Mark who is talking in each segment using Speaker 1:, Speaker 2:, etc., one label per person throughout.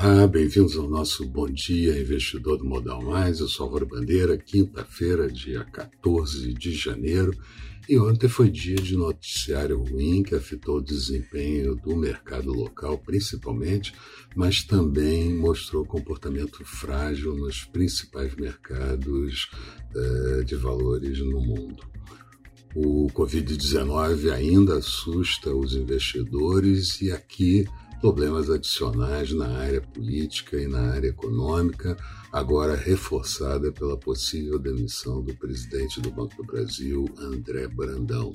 Speaker 1: Olá, bem-vindos ao nosso Bom Dia Investidor do Modal Mais. Eu sou Álvaro Bandeira, quinta-feira, dia 14 de janeiro. E ontem foi dia de noticiário ruim que afetou o desempenho do mercado local, principalmente, mas também mostrou comportamento frágil nos principais mercados eh, de valores no mundo. O Covid-19 ainda assusta os investidores e aqui problemas adicionais na área política e na área econômica, agora reforçada pela possível demissão do presidente do Banco do Brasil, André Brandão.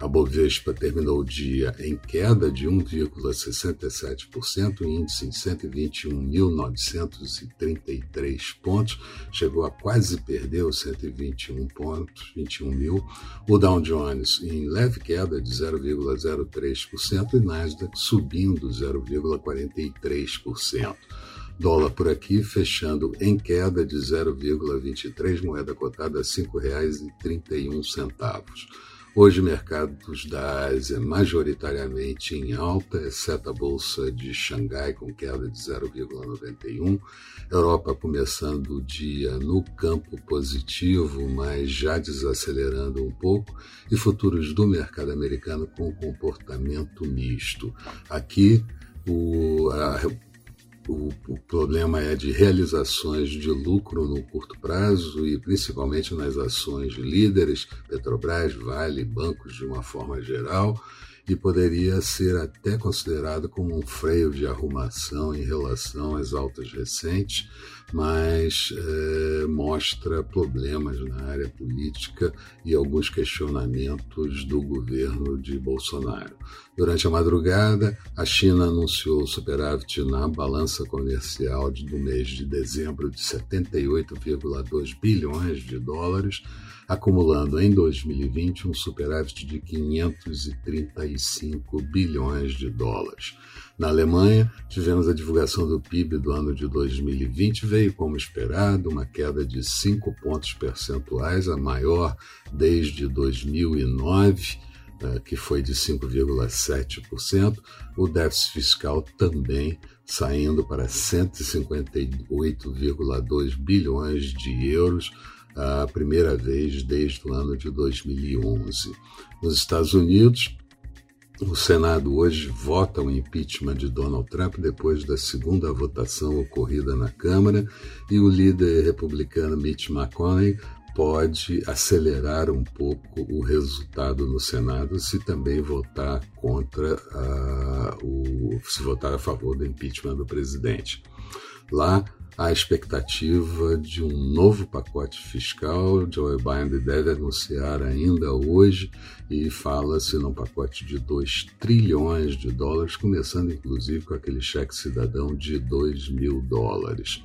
Speaker 1: A Bovespa terminou o dia em queda de 1,67%, índice em 121.933 pontos, chegou a quase perder os 121 pontos, 21 mil. O Dow Jones em leve queda de 0,03% e Nasdaq subindo 0,43%. Dólar por aqui fechando em queda de 0,23, moeda cotada a R$ 5,31. Hoje, mercados da Ásia majoritariamente em alta, exceto a bolsa de Xangai, com queda de 0,91. Europa começando o dia no campo positivo, mas já desacelerando um pouco. E futuros do mercado americano com comportamento misto. Aqui, o, a o, o, problema é de realizações de lucro no curto prazo e principalmente nas ações de líderes, Petrobras, Vale, bancos de uma forma geral, e poderia ser até considerado como um freio de arrumação em relação às altas recentes, mas é, mostra problemas na área política e alguns questionamentos do governo de Bolsonaro. Durante a madrugada, a China anunciou superávit na balança comercial do mês de dezembro de 78,2 bilhões de dólares acumulando em 2020 um superávit de 535 bilhões de dólares. Na Alemanha, tivemos a divulgação do PIB do ano de 2020, veio como esperado, uma queda de 5 pontos percentuais, a maior desde 2009 eh, que foi de 5,7%, o déficit fiscal também saindo para 158,2 bilhões de euros, a primeira vez desde o ano de 2011. Nos Estados Unidos, o Senado hoje vota o impeachment de Donald Trump depois da segunda votação ocorrida na Câmara e o líder republicano Mitch McConnell pode acelerar um pouco o resultado no Senado se também votar contra uh, o se votar a favor do impeachment do presidente. Lá a expectativa de um novo pacote fiscal. Joe Biden deve anunciar ainda hoje e fala-se num pacote de 2 trilhões de dólares, começando inclusive com aquele cheque cidadão de 2 mil dólares.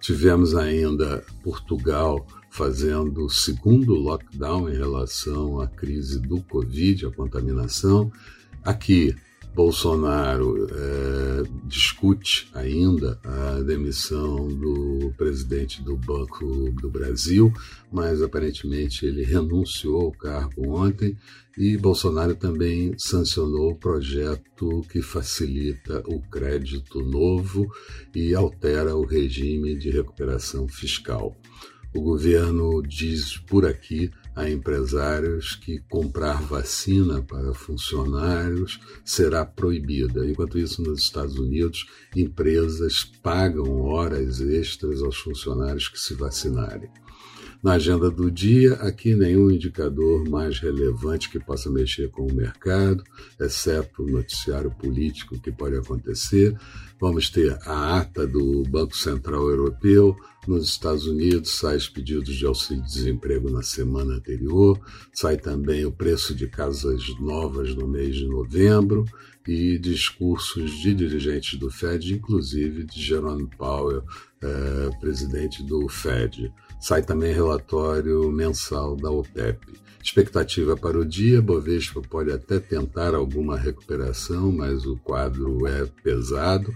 Speaker 1: Tivemos ainda Portugal fazendo o segundo lockdown em relação à crise do Covid, a contaminação. Aqui, Bolsonaro é, discute ainda a demissão do presidente do Banco do Brasil, mas aparentemente ele renunciou ao cargo ontem e Bolsonaro também sancionou o projeto que facilita o crédito novo e altera o regime de recuperação fiscal. O governo diz por aqui a empresários que comprar vacina para funcionários será proibida. Enquanto isso, nos Estados Unidos, empresas pagam horas extras aos funcionários que se vacinarem. Na agenda do dia, aqui nenhum indicador mais relevante que possa mexer com o mercado, exceto o noticiário político que pode acontecer. Vamos ter a ata do Banco Central Europeu. Nos Estados Unidos, sai os pedidos de auxílio-desemprego na semana anterior, sai também o preço de casas novas no mês de novembro e discursos de dirigentes do Fed, inclusive de Jerome Powell, eh, presidente do Fed. Sai também relatório mensal da OPEP. Expectativa para o dia: Bovespa pode até tentar alguma recuperação, mas o quadro é pesado.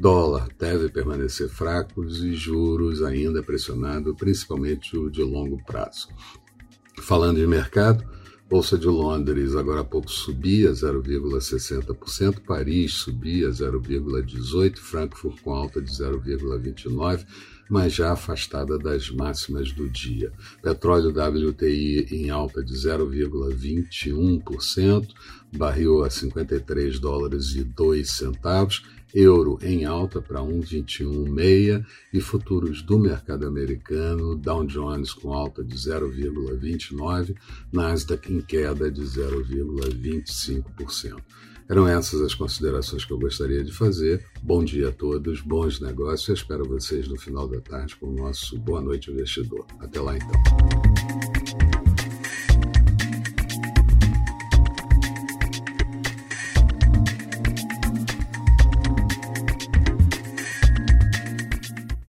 Speaker 1: Dólar deve permanecer fracos e juros ainda pressionado, principalmente o de longo prazo. Falando de mercado, Bolsa de Londres agora há pouco subia 0,60%, Paris subia 0,18%, Frankfurt com alta de 0,29%, mas já afastada das máximas do dia. Petróleo WTI em alta de 0,21%, barril a 53 dólares e 2 centavos, euro em alta para 1,21,6 e futuros do mercado americano, Dow Jones com alta de 0,29, Nasdaq em queda de 0,25%. Eram essas as considerações que eu gostaria de fazer. Bom dia a todos, bons negócios. Espero vocês no final da tarde com o nosso Boa Noite Investidor. Até lá então.